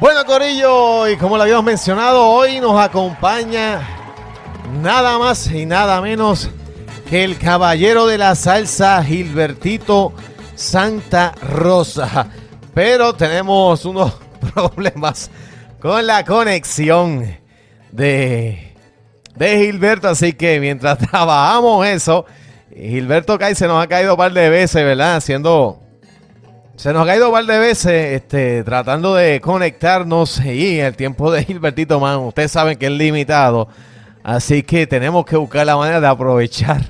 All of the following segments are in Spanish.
Bueno, Corillo, y como lo habíamos mencionado, hoy nos acompaña nada más y nada menos que el caballero de la salsa, Gilbertito Santa Rosa. Pero tenemos unos problemas con la conexión de, de Gilberto, así que mientras trabajamos eso, Gilberto Cay se nos ha caído un par de veces, ¿verdad? Haciendo se nos ha caído un par de veces este, tratando de conectarnos y el tiempo de Gilbertito Man, ustedes saben que es limitado, así que tenemos que buscar la manera de aprovechar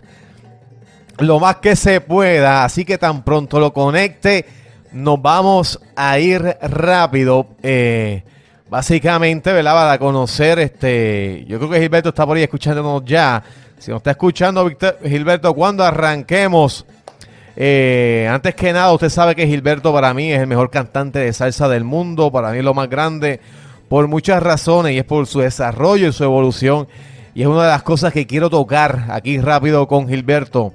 lo más que se pueda, así que tan pronto lo conecte, nos vamos a ir rápido, eh, básicamente, ¿verdad? Para conocer, este, yo creo que Gilberto está por ahí escuchándonos ya, si nos está escuchando, Gilberto, cuando arranquemos eh, antes que nada, usted sabe que Gilberto para mí es el mejor cantante de salsa del mundo, para mí es lo más grande, por muchas razones, y es por su desarrollo y su evolución. Y es una de las cosas que quiero tocar aquí rápido con Gilberto,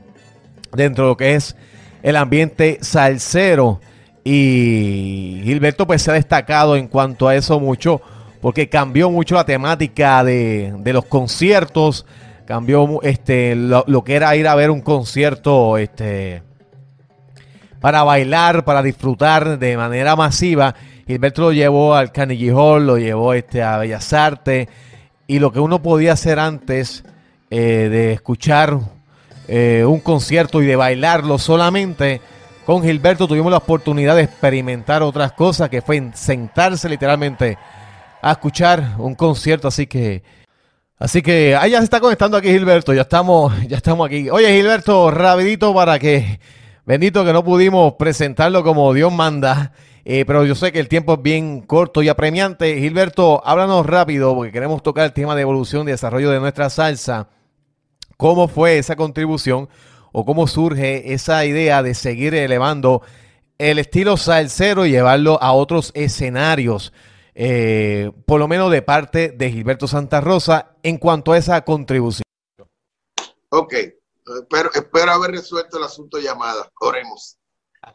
dentro de lo que es el ambiente salsero. Y Gilberto pues se ha destacado en cuanto a eso mucho, porque cambió mucho la temática de, los conciertos, cambió este lo, lo, que era ir a ver un concierto este para bailar, para disfrutar de manera masiva. Gilberto lo llevó al Carnegie Hall, lo llevó este, a Bellas Artes, y lo que uno podía hacer antes eh, de escuchar eh, un concierto y de bailarlo solamente, con Gilberto tuvimos la oportunidad de experimentar otras cosas, que fue sentarse literalmente a escuchar un concierto, así que... Así que ahí ya se está conectando aquí Gilberto, ya estamos, ya estamos aquí. Oye Gilberto, rapidito para que Bendito que no pudimos presentarlo como Dios manda, eh, pero yo sé que el tiempo es bien corto y apremiante. Gilberto, háblanos rápido porque queremos tocar el tema de evolución y desarrollo de nuestra salsa. ¿Cómo fue esa contribución o cómo surge esa idea de seguir elevando el estilo salsero y llevarlo a otros escenarios? Eh, por lo menos de parte de Gilberto Santa Rosa en cuanto a esa contribución. Ok, Espero, espero haber resuelto el asunto llamada. Oremos.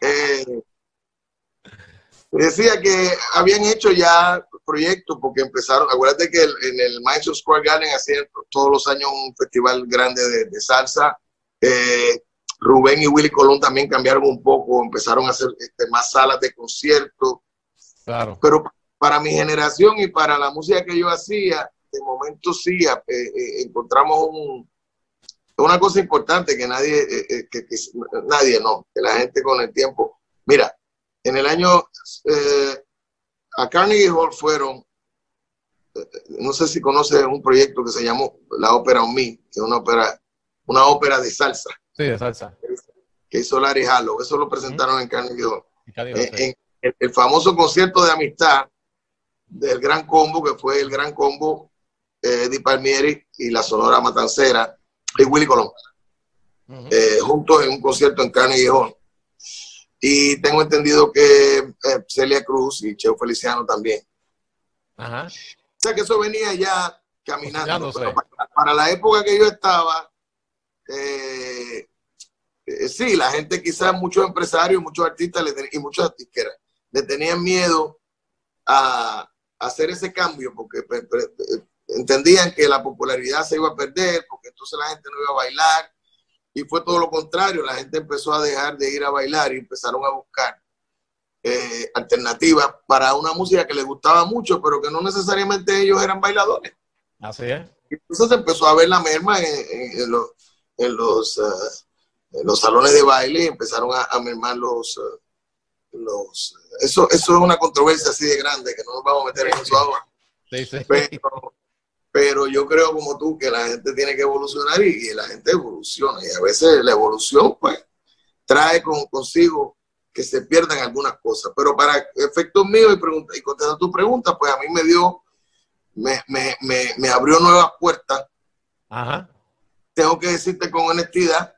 Eh, decía que habían hecho ya proyectos porque empezaron. Acuérdate que en el Madison Square Garden hacían todos los años un festival grande de, salsa. Eh, Rubén y Willy Colón también cambiaron un poco, empezaron a hacer este, más salas de concierto. Claro. Pero para mi generación y para la música que yo hacía, de momento sí eh, encontramos un, una cosa importante que nadie, eh, eh, que, nadie no, que la gente con el tiempo. Mira, en el año eh, a Carnegie Hall fueron, no sé si conoces un proyecto que se llamó la ópera On Me, que es una ópera, una ópera de salsa. Sí, de salsa. Que hizo Larry Hallow. Eso lo presentaron en Carnegie Hall. En, el, famoso concierto de amistad del Gran Combo, que fue el Gran Combo Eddie Palmieri y la Sonora Matancera y Willy Colón, eh, juntos en un concierto en Carnegie Hall. Y tengo entendido que eh, Celia Cruz y Cheo Feliciano también. Ajá. O sea que eso venía ya caminando. para, la época que yo estaba, eh, sí, la gente quizás, muchos empresarios, muchos artistas y muchos artistas le tenían miedo a, a hacer ese cambio porque entendían que la popularidad se iba a perder porque entonces la gente no iba a bailar y fue todo lo contrario, la gente empezó a dejar de ir a bailar y empezaron a buscar eh, alternativas para una música que les gustaba mucho, pero que no necesariamente ellos eran bailadores. Así es. Entonces empezó a ver la merma en, los, en, los, eh, los, salones de baile y empezaron a, mermar los... Eh, los eso, eso es una controversia así de grande que no nos vamos a meter en eso ahora. Sí, sí. Pero, pero yo creo como tú que la gente tiene que evolucionar y, la gente evoluciona y a veces la evolución pues trae con, consigo que se pierdan algunas cosas, pero para efectos míos y, pregunta, y contestar tu pregunta, pues a mí me dio, me, me, me, me abrió nuevas puertas. Ajá. Tengo que decirte con honestidad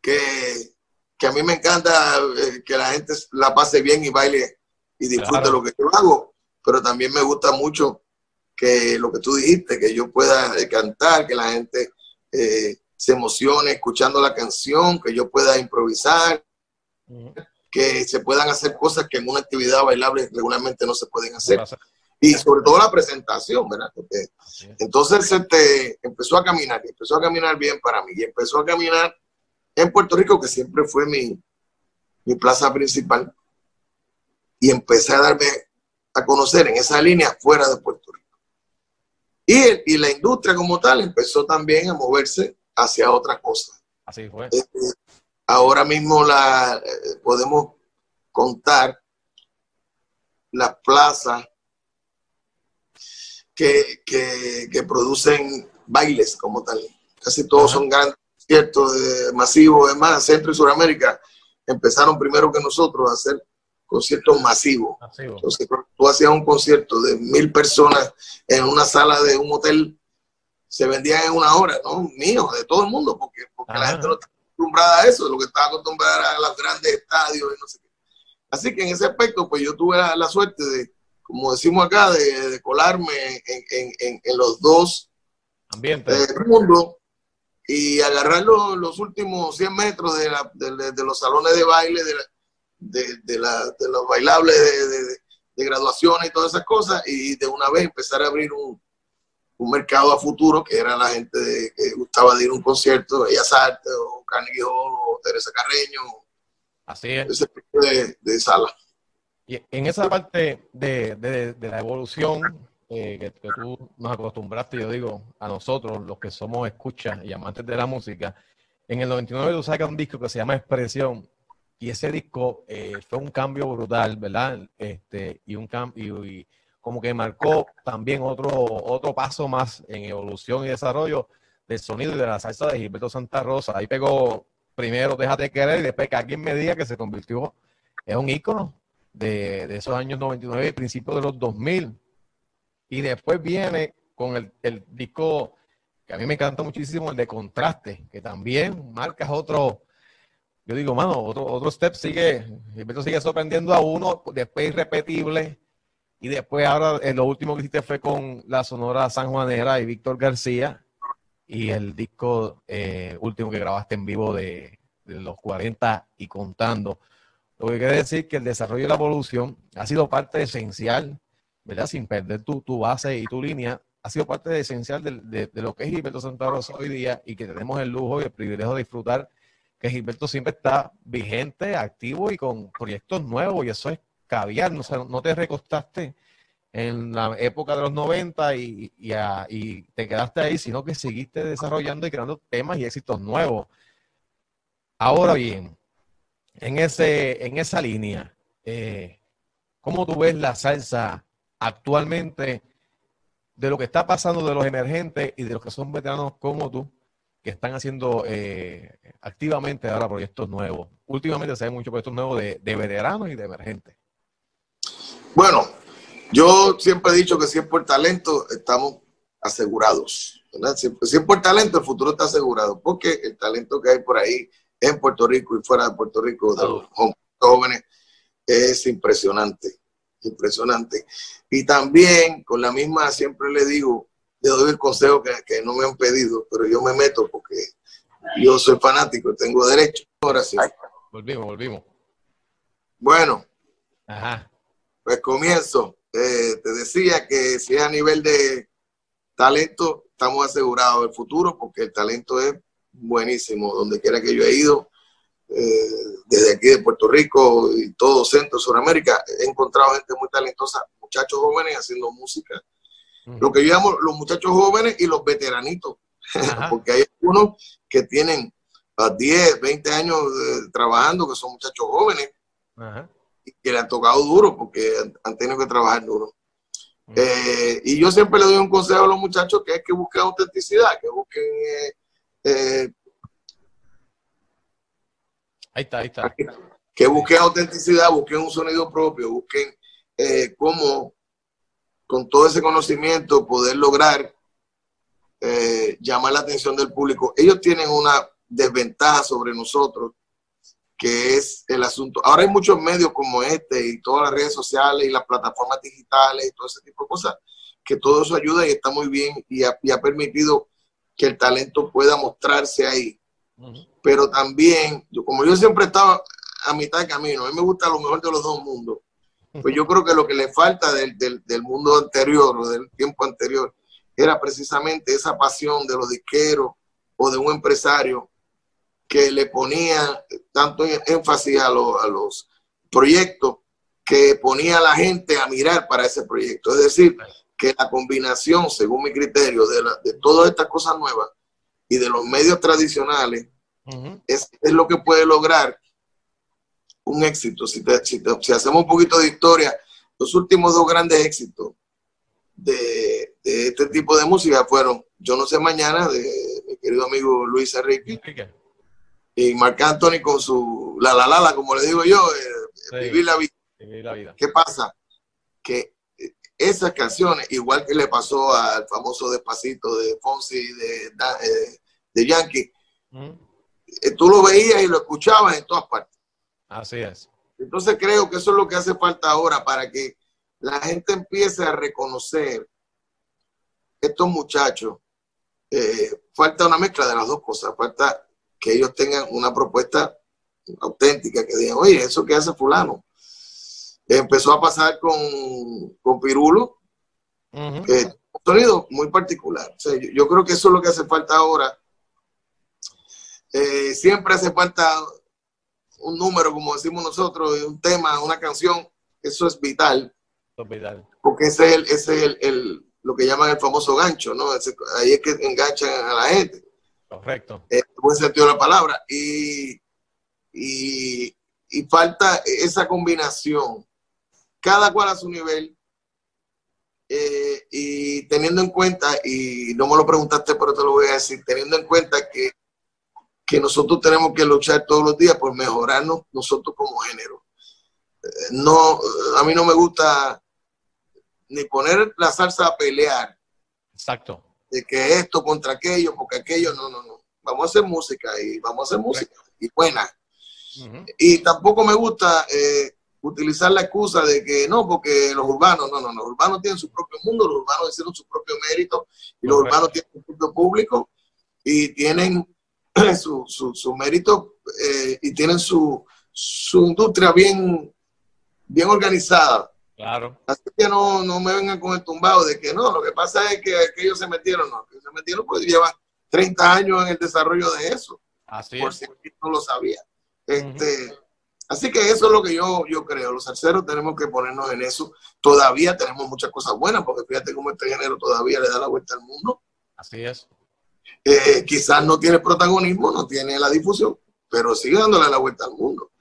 que, que a mí me encanta eh, que la gente la pase bien y baile y disfrute lo que yo hago, pero también me gusta mucho que lo que tú dijiste, que yo pueda eh, cantar, que la gente eh, se emocione escuchando la canción, que yo pueda improvisar, que se puedan hacer cosas que en una actividad bailable regularmente no se pueden hacer. Y sobre todo la presentación, ¿verdad? entonces este, empezó a caminar, empezó a caminar bien para mí, y empezó a caminar en Puerto Rico, que siempre fue mi, mi plaza principal, y empecé a darme a conocer en esa línea fuera de Puerto Y, y la industria como tal empezó también a moverse hacia otra cosa. Así fue. Este, ahora mismo la, eh, podemos contar las plazas que, que, producen bailes como tal. Casi todos son grandes conciertos masivos. Además, Centro y Sudamérica empezaron primero que nosotros a hacer conciertos masivos. Entonces, tú hacías un concierto de mil personas en una sala de un hotel, se vendían en una hora, ¿no? Mío, de todo el mundo, porque, porque la gente no está acostumbrada a eso, lo que está acostumbrada a los grandes estadios y no sé qué. Así que en ese aspecto, pues yo tuve la, suerte de, como decimos acá, de, colarme en, los dos ambientes del mundo y agarrar los, últimos 100 metros de, de, los salones de baile, de, de, los bailables de, graduaciones y todas esas cosas, y de una vez empezar a abrir un, un mercado a futuro, que era la gente que gustaba de ir a un concierto de Bellas Artes, o Carnegie Hall, o Teresa Carreño, Así es. ese tipo de, sala. Y en esa parte de, la evolución eh, que, que, tú nos acostumbraste, yo digo, a nosotros, los que somos escuchas y amantes de la música, en el 99 tú sacas un disco que se llama Expresión, y ese disco eh, fue un cambio brutal, ¿verdad? Este, y un cambio, y, como que marcó también otro, otro paso más en evolución y desarrollo del sonido y de la salsa de Gilberto Santa Rosa. Ahí pegó primero Déjate querer y después que alguien me diga que se convirtió en un ícono de, esos años 99 y principios de los 2000. Y después viene con el, el, disco que a mí me encanta muchísimo, el de Contraste, que también marcas otro, yo digo, mano, otro, otro step sigue, Gilberto sigue sorprendiendo a uno, después irrepetible, y después ahora eh, lo último que hiciste fue con la Sonora San Juanera y Víctor García, y el disco eh, último que grabaste en vivo de, los 40 y contando. Lo que quiere decir que el desarrollo y la evolución ha sido parte esencial, ¿verdad? Sin perder tu, tu base y tu línea, ha sido parte esencial de, de, lo que es Gilberto Santa Rosa hoy día y que tenemos el lujo y el privilegio de disfrutar que Gilberto siempre está vigente, activo y con proyectos nuevos y eso es caviar, no, no te recostaste en la época de los 90 y, y, te quedaste ahí, sino que seguiste desarrollando y creando temas y éxitos nuevos. Ahora bien, en, ese, en esa línea, eh, ¿cómo tú ves la salsa actualmente de lo que está pasando de los emergentes y de los que son veteranos como tú, que están haciendo eh, activamente ahora proyectos nuevos? Últimamente se ven muchos proyectos nuevos de, de veteranos y de emergentes. Bueno, yo siempre he dicho que si es por talento, estamos asegurados. Si, es por talento, el futuro está asegurado, porque el talento que hay por ahí en Puerto Rico y fuera de Puerto Rico de los jóvenes es impresionante, impresionante. Y también con la misma, siempre le digo, le doy el consejo que, que no me han pedido, pero yo me meto porque yo soy fanático, tengo derecho. Ahora sí. Volvimos, volvimos. Bueno, Ajá. pues comienzo. Eh, te decía que si es a nivel de talento, estamos asegurados del futuro porque el talento es buenísimo. Donde quiera que yo he ido, eh, desde aquí de Puerto Rico y todo Centro, Sudamérica, he encontrado gente muy talentosa, muchachos jóvenes haciendo música. Lo que yo llamo los muchachos jóvenes y los veteranitos, porque hay algunos que tienen a 10, 20 años eh, trabajando, que son muchachos jóvenes. Ajá que le han tocado duro porque han, tenido que trabajar duro. Eh, y yo siempre le doy un consejo a los muchachos que es que busquen autenticidad, que busquen... Eh, eh, ahí está, ahí está. Que busquen autenticidad, busquen un sonido propio, busquen cómo con todo ese conocimiento poder lograr llamar la atención del público. Ellos tienen una desventaja sobre nosotros que es el asunto. Ahora hay muchos medios como este y todas las redes sociales y las plataformas digitales y todo ese tipo de cosas, que todo eso ayuda y está muy bien y ha, permitido que el talento pueda mostrarse ahí. Pero también, yo, como yo siempre estaba a mitad de camino, a mí me gusta lo mejor de los dos mundos. Pues yo creo que lo que le falta del, del, mundo anterior o del tiempo anterior era precisamente esa pasión de los disqueros o de un empresario que le ponía tanto énfasis a, a los proyectos que ponía a la gente a mirar para ese proyecto. Es decir, que la combinación, según mi criterio, de, de todas estas cosas nuevas y de los medios tradicionales es, es, lo que puede lograr un éxito. Si, si, hacemos un poquito de historia, los últimos dos grandes éxitos de, de, este tipo de música fueron Yo no sé mañana, de mi querido amigo Luis Enrique, y Marc Anthony con su La La La, como le digo yo, eh, vivir, la vida. vivir la vida. ¿Qué pasa? Que esas canciones, igual que le pasó al famoso Despacito de Fonsi, de, de, de Yankee, eh, tú lo veías y lo escuchabas en todas partes. Así es. Entonces creo que eso es lo que hace falta ahora para que la gente empiece a reconocer estos muchachos. Eh, falta una mezcla de las dos cosas. Falta que ellos tengan una propuesta auténtica, que digan, oye, eso que hace fulano. Empezó a pasar con, con Pirulo, un sonido muy particular. yo, creo que eso es lo que hace falta ahora. Eh, siempre hace falta un número, como decimos nosotros, un tema, una canción, eso es vital. vital. Porque ese es, el, ese es el, lo que llaman el famoso gancho, ¿no? ahí es que enganchan a la gente. Correcto. En buen sentido de la palabra. Y, y, y falta esa combinación cada cual a su nivel, eh, y teniendo en cuenta, y no me lo preguntaste, pero te lo voy a decir, teniendo en cuenta que, que nosotros tenemos que luchar todos los días por mejorarnos nosotros como género. Eh, no, a mí no me gusta ni poner la salsa a pelear. Exacto. De que esto contra aquello, porque aquello, no, no, no. Vamos a hacer música y vamos a hacer música y buena. Y tampoco me gusta eh, utilizar la excusa de que no, porque los urbanos, no, no, los urbanos tienen su propio mundo, los urbanos hicieron su propio mérito y los urbanos tienen su propio público y tienen su, su, mérito eh, y tienen su, su industria bien, bien organizada. Claro. Así que no, no me vengan con el tumbado de que no, lo que pasa es que, ellos se metieron, no, que se metieron pues llevan 30 años en el desarrollo de eso. Así por si no lo sabía. Este, Así que eso es lo que yo, yo creo. Los salseros tenemos que ponernos en eso. Todavía tenemos muchas cosas buenas, porque fíjate cómo este género todavía le da la vuelta al mundo. Así es. Eh, quizás no tiene protagonismo, no tiene la difusión, pero sigue dándole la vuelta al mundo.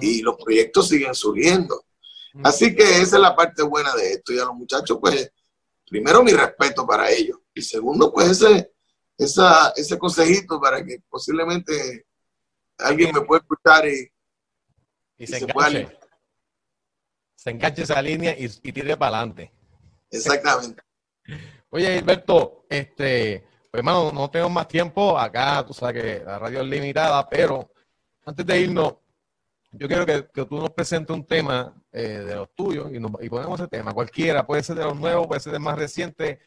Y los proyectos siguen surgiendo. Así que esa es la parte buena de esto. Y a los muchachos, pues, primero mi respeto para ellos. Y segundo, pues ese, esa, ese consejito para que posiblemente alguien me pueda escuchar y y, se, enganche. Se, enganche esa línea y, tire para adelante. Exactamente. Oye, Alberto, este, pues hermano, no tengo más tiempo. Acá tú sabes que la radio es limitada, pero antes de irnos, yo quiero que, tú nos presentes un tema eh, de los tuyos y, ponemos ese tema. Cualquiera, puede ser de los nuevos, puede ser de más reciente.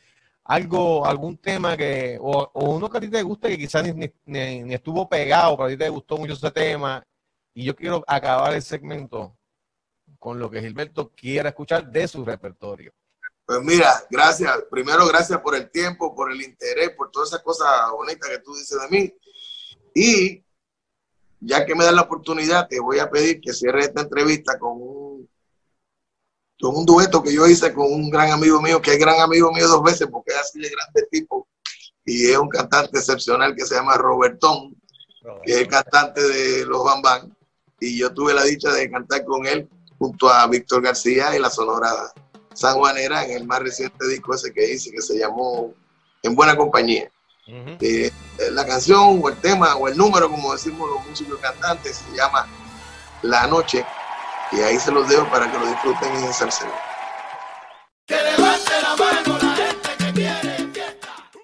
Algo, algún tema que, o, uno que a ti te guste que quizás ni, ni, estuvo pegado, pero a ti te gustó mucho ese tema y yo quiero acabar el segmento con lo que Gilberto quiera escuchar de su repertorio. Pues mira, gracias. Primero, gracias por el tiempo, por el interés, por todas esas cosas bonitas que tú dices de mí. Y ya que me das la oportunidad, te voy a pedir que cierre esta entrevista con un, con un dueto que yo hice con un gran amigo mío, que es gran amigo mío dos veces, porque es así de grande tipo. Y es un cantante excepcional que se llama Robertón, que es el cantante de los Bambán y yo tuve la dicha de cantar con él junto a Víctor García y la Sonora San Juanera en el más reciente disco ese que hice que se llamó En Buena Compañía. Eh, la canción o el tema o el número, como decimos los músicos cantantes, se llama La Noche y ahí se los dejo para que lo disfruten en el salsero.